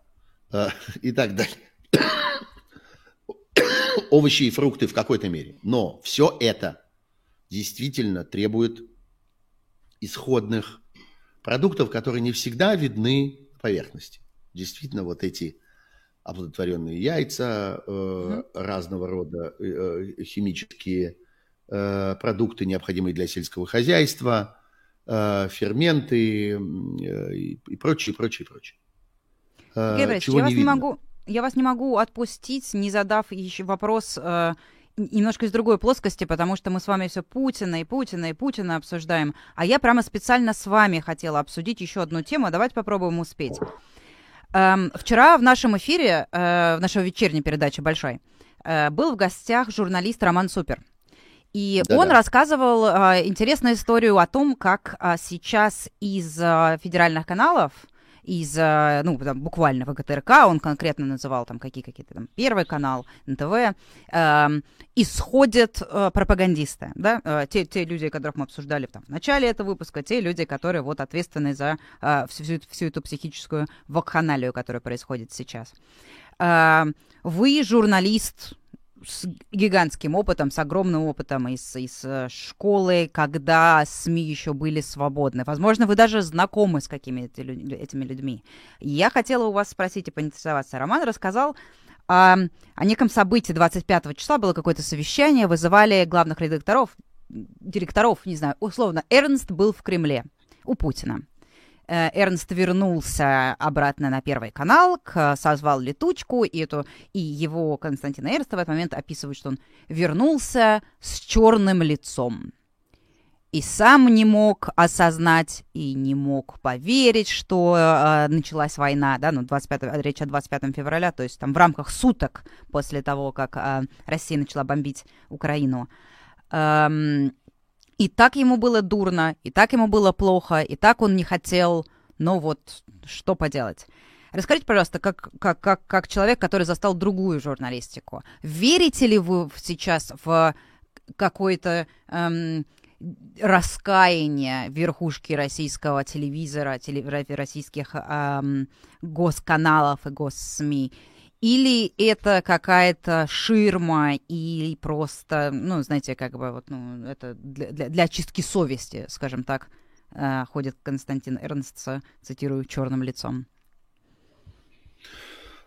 э, и так далее овощи и фрукты в какой-то мере. Но все это действительно требует исходных продуктов, которые не всегда видны поверхности. Действительно, вот эти оплодотворенные яйца, э, разного рода э, химические э, продукты, необходимые для сельского хозяйства, э, ферменты э, и прочее, прочее, прочее. Э, Гебрич, я вас не могу я вас не могу отпустить, не задав еще вопрос э, немножко из другой плоскости, потому что мы с вами все Путина и Путина и Путина обсуждаем. А я прямо специально с вами хотела обсудить еще одну тему. Давайте попробуем успеть. Эм, вчера в нашем эфире, э, в нашей вечерней передаче большой, э, был в гостях журналист Роман Супер. И да, он рассказывал э, интересную историю о том, как э, сейчас из э, федеральных каналов из, ну, там, буквально ВГТРК, он конкретно называл там какие какие-то там Первый канал, НТВ, э, исходят э, пропагандисты, да, э, те, те люди, которых мы обсуждали там в начале этого выпуска, те люди, которые вот ответственны за э, всю, всю эту психическую вакханалию, которая происходит сейчас. Э, вы журналист, с гигантским опытом, с огромным опытом из, из э, школы, когда СМИ еще были свободны. Возможно, вы даже знакомы с какими-то этими людьми. Я хотела у вас спросить и поинтересоваться. Роман рассказал о, о неком событии 25 числа, было какое-то совещание, вызывали главных редакторов, директоров, не знаю, условно, Эрнст был в Кремле у Путина. Э, Эрнст вернулся обратно на Первый канал, созвал летучку, и, эту, и его Константин Эрнста в этот момент описывает, что он вернулся с черным лицом. И сам не мог осознать и не мог поверить, что э, началась война, да, ну, 25, речь о 25 февраля, то есть там в рамках суток после того, как э, Россия начала бомбить Украину. Эм, и так ему было дурно, и так ему было плохо, и так он не хотел, но вот что поделать. Расскажите, пожалуйста, как, как, как, как человек, который застал другую журналистику, верите ли вы сейчас в какое-то эм, раскаяние верхушки российского телевизора, теле, российских эм, госканалов и госсми? Или это какая-то ширма и просто, ну, знаете, как бы вот, ну, это для, для, для очистки совести, скажем так, э, ходит Константин Эрнст, цитирую, черным лицом?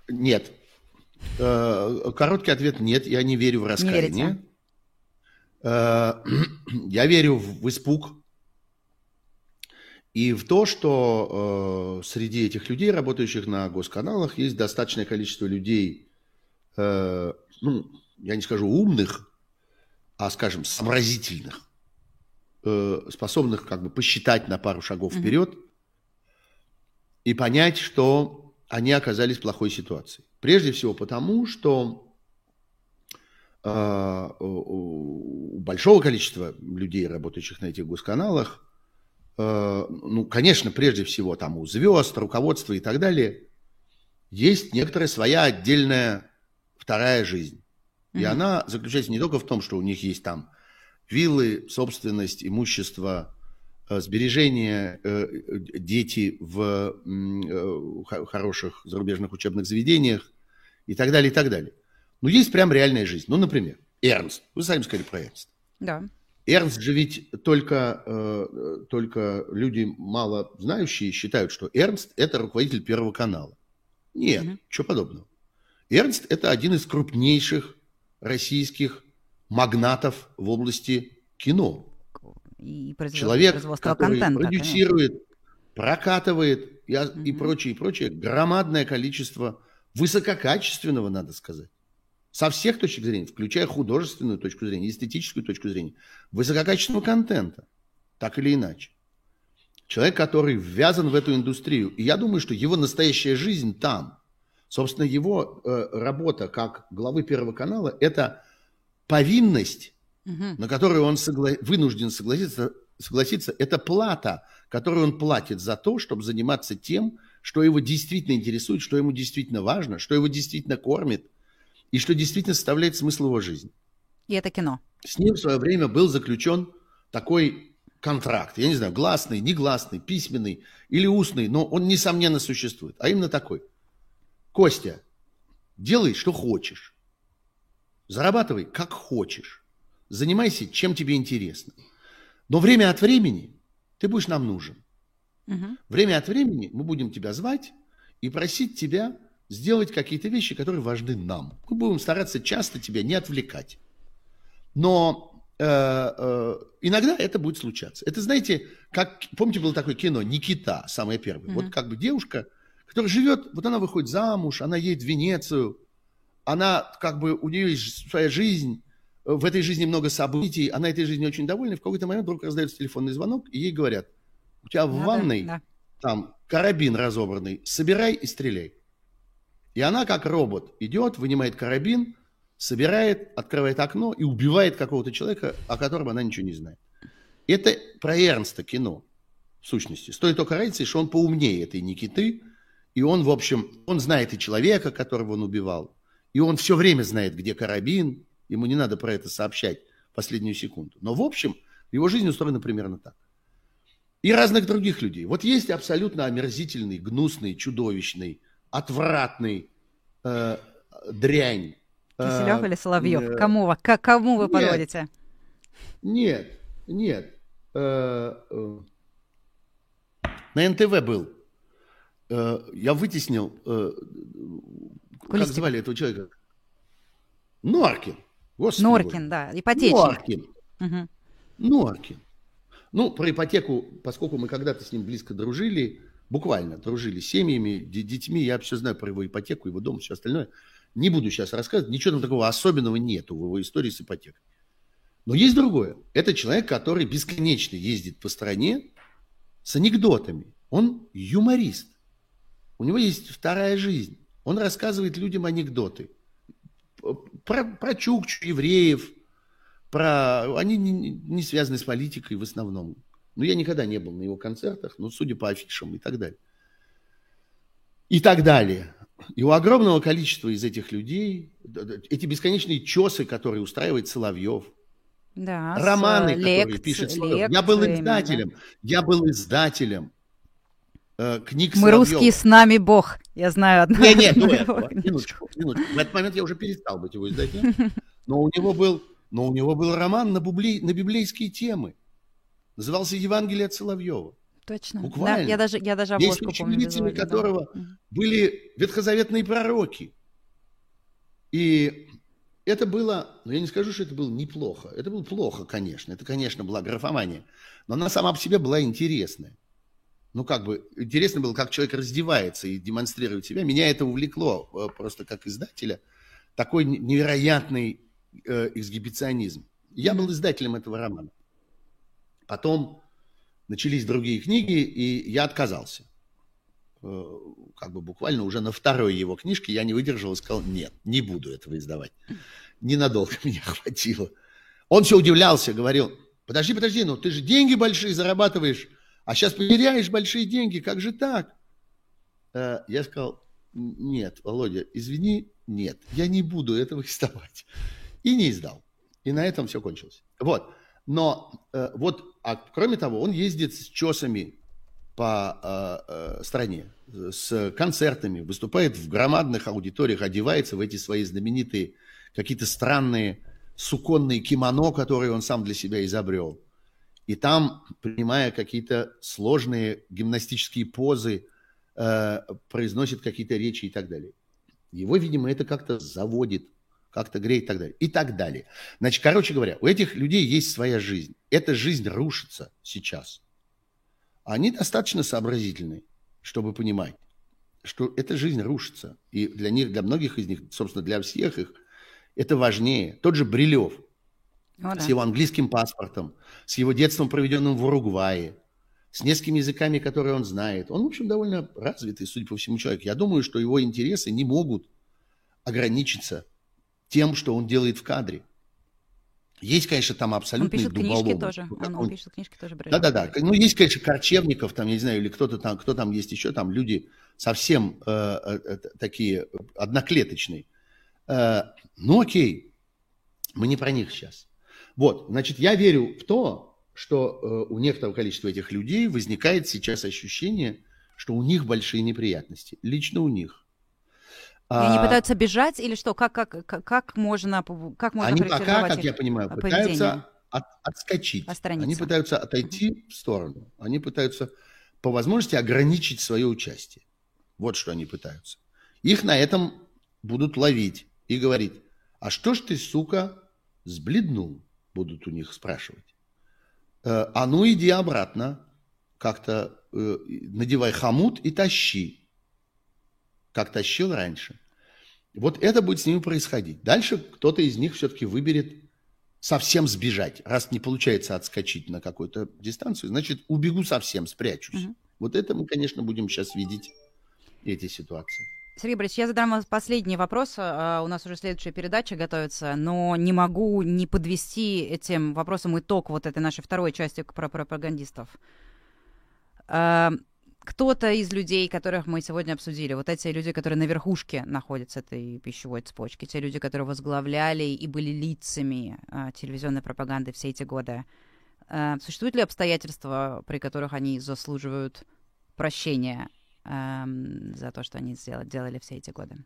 Нет. Э, короткий ответ – нет, я не верю в раскаяние. Не верите? Э, я верю в испуг, и в то, что э, среди этих людей, работающих на госканалах, есть достаточное количество людей, э, ну, я не скажу умных, а, скажем, сообразительных, э, способных как бы посчитать на пару шагов mm-hmm. вперед и понять, что они оказались в плохой ситуации. Прежде всего потому, что э, у большого количества людей, работающих на этих госканалах, ну, конечно, прежде всего там у звезд, руководства и так далее, есть некоторая своя отдельная вторая жизнь. И mm-hmm. она заключается не только в том, что у них есть там виллы, собственность, имущество, э, сбережения, э, дети в э, хороших зарубежных учебных заведениях и так далее, и так далее. Но есть прям реальная жизнь. Ну, например, Эрнст. Вы сами сказали про Эрнст. Да. Эрнст же ведь только, только люди мало знающие считают, что Эрнст – это руководитель Первого канала. Нет, mm-hmm. ничего подобного. Эрнст – это один из крупнейших российских магнатов в области кино. И Человек, который контента, продюсирует, конечно. прокатывает и, mm-hmm. и прочее, и прочее, громадное количество высококачественного, надо сказать, со всех точек зрения, включая художественную точку зрения, эстетическую точку зрения, высококачественного контента, так или иначе. Человек, который ввязан в эту индустрию. И я думаю, что его настоящая жизнь там. Собственно, его э, работа как главы Первого канала – это повинность, угу. на которую он согла... вынужден согласиться, согласиться, это плата, которую он платит за то, чтобы заниматься тем, что его действительно интересует, что ему действительно важно, что его действительно кормит и что действительно составляет смысл его жизни. И это кино. С ним в свое время был заключен такой контракт, я не знаю, гласный, негласный, письменный или устный, но он, несомненно, существует. А именно такой. Костя, делай, что хочешь. Зарабатывай, как хочешь. Занимайся, чем тебе интересно. Но время от времени ты будешь нам нужен. Угу. Время от времени мы будем тебя звать и просить тебя сделать какие-то вещи, которые важны нам. Мы будем стараться часто тебя не отвлекать. Но э, э, иногда это будет случаться. Это, знаете, как, помните, было такое кино «Никита», самое первое. Угу. Вот как бы девушка, которая живет, вот она выходит замуж, она едет в Венецию, она как бы, у нее есть своя жизнь, в этой жизни много событий, она этой жизнью очень довольна, и в какой-то момент вдруг раздается телефонный звонок, и ей говорят, у тебя в Надо, ванной да. там карабин разобранный, собирай и стреляй. И она, как робот, идет, вынимает карабин, собирает, открывает окно и убивает какого-то человека, о котором она ничего не знает. Это про Эрнста кино, в сущности. Стоит только разница, что он поумнее этой Никиты, и он, в общем, он знает и человека, которого он убивал, и он все время знает, где карабин, ему не надо про это сообщать последнюю секунду. Но в общем, его жизнь устроена примерно так. И разных других людей. Вот есть абсолютно омерзительный, гнусный, чудовищный, отвратный э, дрянь. Киселев э, или Соловьев? Э, кому, к кому вы подводите? Нет, нет. Э, э, на НТВ был. Э, я вытеснил э, как звали этого человека? Норкин. Господи Норкин, Боже. да, ипотечник. Норкин. Угу. Норкин. Ну, про ипотеку, поскольку мы когда-то с ним близко дружили, буквально дружили семьями, детьми, я все знаю про его ипотеку, его дом, все остальное. Не буду сейчас рассказывать, ничего там такого особенного нету в его истории с ипотекой. Но есть другое. Это человек, который бесконечно ездит по стране с анекдотами. Он юморист. У него есть вторая жизнь. Он рассказывает людям анекдоты. Про, про чукчу, евреев, про... Они не, не связаны с политикой в основном. Но я никогда не был на его концертах, но судя по афишам и так далее. И так далее. И у огромного количества из этих людей, эти бесконечные чесы, которые устраивает Соловьев, да, романы, лекци, которые пишет Соловьев. Я был издателем, да. я был издателем э, книг Мы Соловьева. русские, с нами Бог. Я знаю одну. Не, нет, ну этого. Минуточку, минуточку. В этот момент я уже перестал быть его издателем. Но у него был, но у него был роман на, бубли, на библейские темы. Назывался «Евангелие от Соловьева». Точно. Буквально. Да, я даже, я даже обложку Есть помню. Визуально, которого да. были ветхозаветные пророки. И это было, ну я не скажу, что это было неплохо. Это было плохо, конечно. Это, конечно, была графомания. Но она сама по себе была интересная ну, как бы, интересно было, как человек раздевается и демонстрирует себя. Меня это увлекло э, просто как издателя. Такой невероятный э, эксгибиционизм. Я был издателем этого романа. Потом начались другие книги, и я отказался. как бы буквально уже на второй его книжке я не выдержал и сказал, нет, не буду этого издавать. Ненадолго меня хватило. Он все удивлялся, говорил, подожди, подожди, ну ты же деньги большие зарабатываешь, а сейчас потеряешь большие деньги, как же так? Я сказал, нет, Володя, извини, нет, я не буду этого издавать. И не издал. И на этом все кончилось. Вот. Но э, вот, а кроме того, он ездит с чесами по э, э, стране, с концертами, выступает в громадных аудиториях, одевается в эти свои знаменитые какие-то странные суконные кимоно, которые он сам для себя изобрел. И там, принимая какие-то сложные гимнастические позы, э, произносит какие-то речи и так далее. Его, видимо, это как-то заводит, как-то греет и так далее. И так далее. Значит, короче говоря, у этих людей есть своя жизнь. Эта жизнь рушится сейчас. Они достаточно сообразительны, чтобы понимать, что эта жизнь рушится. И для них, для многих из них, собственно, для всех их, это важнее. Тот же Брилев О, да. с его английским паспортом, с его детством, проведенным в Уругвае, с несколькими языками, которые он знает. Он, в общем, довольно развитый, судя по всему, человек. Я думаю, что его интересы не могут ограничиться тем, что он делает в кадре. Есть, конечно, там абсолютные он пишет книжки тоже. Он, он пишет книжки тоже. Да-да-да. Ну, есть, конечно, Корчевников, там, я не знаю, или кто-то там, кто там есть еще, там люди совсем э, э, э такие одноклеточные. Э, ну, окей, мы не про них сейчас. Вот, значит, я верю в то, что э, у некоторого количества этих людей возникает сейчас ощущение, что у них большие неприятности. Лично у них. И они а, пытаются бежать или что? Как, как, как, как можно, как можно Они пока, как я понимаю, поведение? пытаются от, отскочить. Они пытаются отойти в сторону. Они пытаются по возможности ограничить свое участие. Вот что они пытаются. Их на этом будут ловить и говорить, а что ж ты, сука, сбледнул, будут у них спрашивать. Э, а ну иди обратно, как-то э, надевай хомут и тащи как тащил раньше. Вот это будет с ними происходить. Дальше кто-то из них все-таки выберет совсем сбежать. Раз не получается отскочить на какую-то дистанцию, значит, убегу совсем, спрячусь. Угу. Вот это мы, конечно, будем сейчас видеть, эти ситуации. Сергей Борисович, я задам вам последний вопрос. А, у нас уже следующая передача готовится, но не могу не подвести этим вопросом итог вот этой нашей второй части про пропагандистов. Кто-то из людей, которых мы сегодня обсудили, вот эти люди, которые на верхушке находятся этой пищевой цепочки, те люди, которые возглавляли и были лицами а, телевизионной пропаганды все эти годы, а, существуют ли обстоятельства, при которых они заслуживают прощения а, за то, что они сделали, делали все эти годы?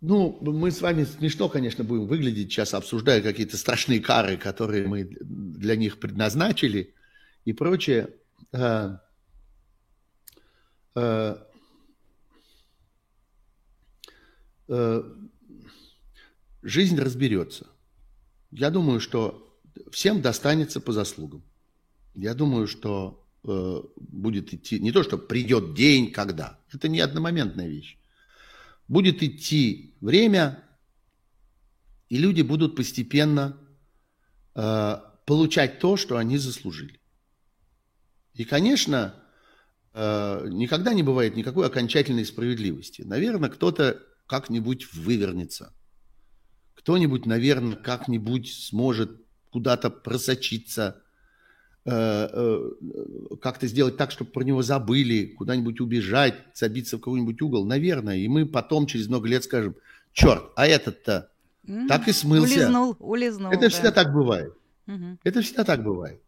Ну, мы с вами смешно, конечно, будем выглядеть сейчас, обсуждая какие-то страшные кары, которые мы для них предназначили и прочее. Э, э, жизнь разберется. Я думаю, что всем достанется по заслугам. Я думаю, что э, будет идти, не то, что придет день, когда, это не одномоментная вещь. Будет идти время, и люди будут постепенно э, получать то, что они заслужили. И, конечно, никогда не бывает никакой окончательной справедливости. Наверное, кто-то как-нибудь вывернется. Кто-нибудь, наверное, как-нибудь сможет куда-то просочиться, э, э, как-то сделать так, чтобы про него забыли, куда-нибудь убежать, забиться в какой-нибудь угол. Наверное. И мы потом, через много лет, скажем, черт, а этот-то mm-hmm. так и смылся. Улизнул, улизнул. Это да. всегда так бывает. Mm-hmm. Это всегда так бывает.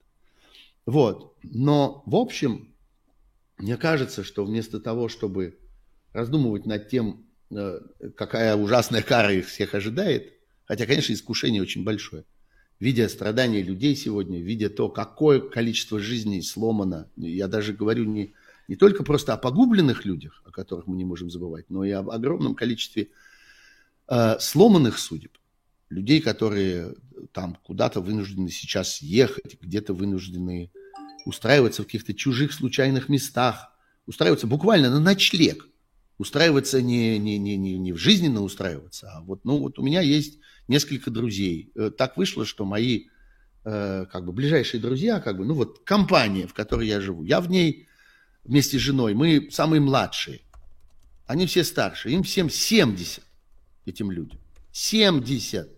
Вот. Но, в общем, мне кажется, что вместо того, чтобы раздумывать над тем, э, какая ужасная кара их всех ожидает, хотя, конечно, искушение очень большое, видя страдания людей сегодня, видя то, какое количество жизней сломано, я даже говорю не, не только просто о погубленных людях, о которых мы не можем забывать, но и об огромном количестве э, сломанных судеб, людей, которые там куда-то вынуждены сейчас ехать, где-то вынуждены устраиваться в каких-то чужих случайных местах, устраиваться буквально на ночлег, устраиваться не, не, не, не, не в жизненно устраиваться, а вот, ну, вот у меня есть несколько друзей. Э, так вышло, что мои э, как бы ближайшие друзья, как бы, ну вот компания, в которой я живу, я в ней вместе с женой. Мы самые младшие. Они все старше. Им всем 70, этим людям. 70.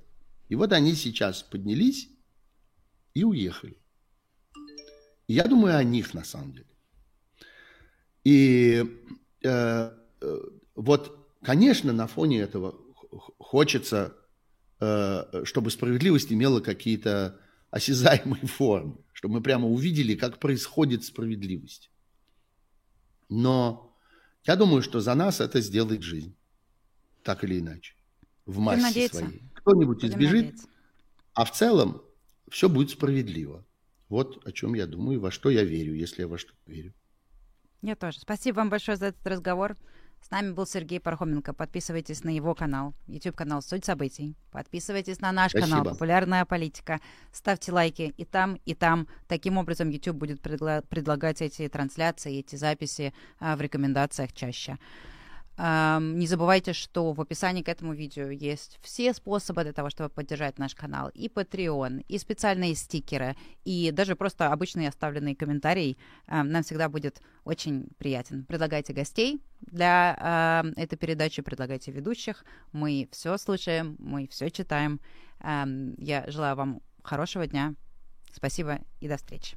И вот они сейчас поднялись и уехали. Я думаю о них на самом деле. И э, э, вот, конечно, на фоне этого хочется, э, чтобы справедливость имела какие-то осязаемые формы, чтобы мы прямо увидели, как происходит справедливость. Но я думаю, что за нас это сделает жизнь, так или иначе, в массе своей. Кто-нибудь избежит, надеяться. а в целом все будет справедливо. Вот о чем я думаю, во что я верю, если я во что верю. Я тоже. Спасибо вам большое за этот разговор. С нами был Сергей Пархоменко. Подписывайтесь на его канал, YouTube-канал «Суть событий». Подписывайтесь на наш Спасибо. канал «Популярная политика». Ставьте лайки и там, и там. Таким образом, YouTube будет предла- предлагать эти трансляции, эти записи а, в рекомендациях чаще. Не забывайте, что в описании к этому видео есть все способы для того, чтобы поддержать наш канал. И Patreon, и специальные стикеры, и даже просто обычный оставленный комментарий нам всегда будет очень приятен. Предлагайте гостей для этой передачи, предлагайте ведущих. Мы все слушаем, мы все читаем. Я желаю вам хорошего дня. Спасибо и до встречи.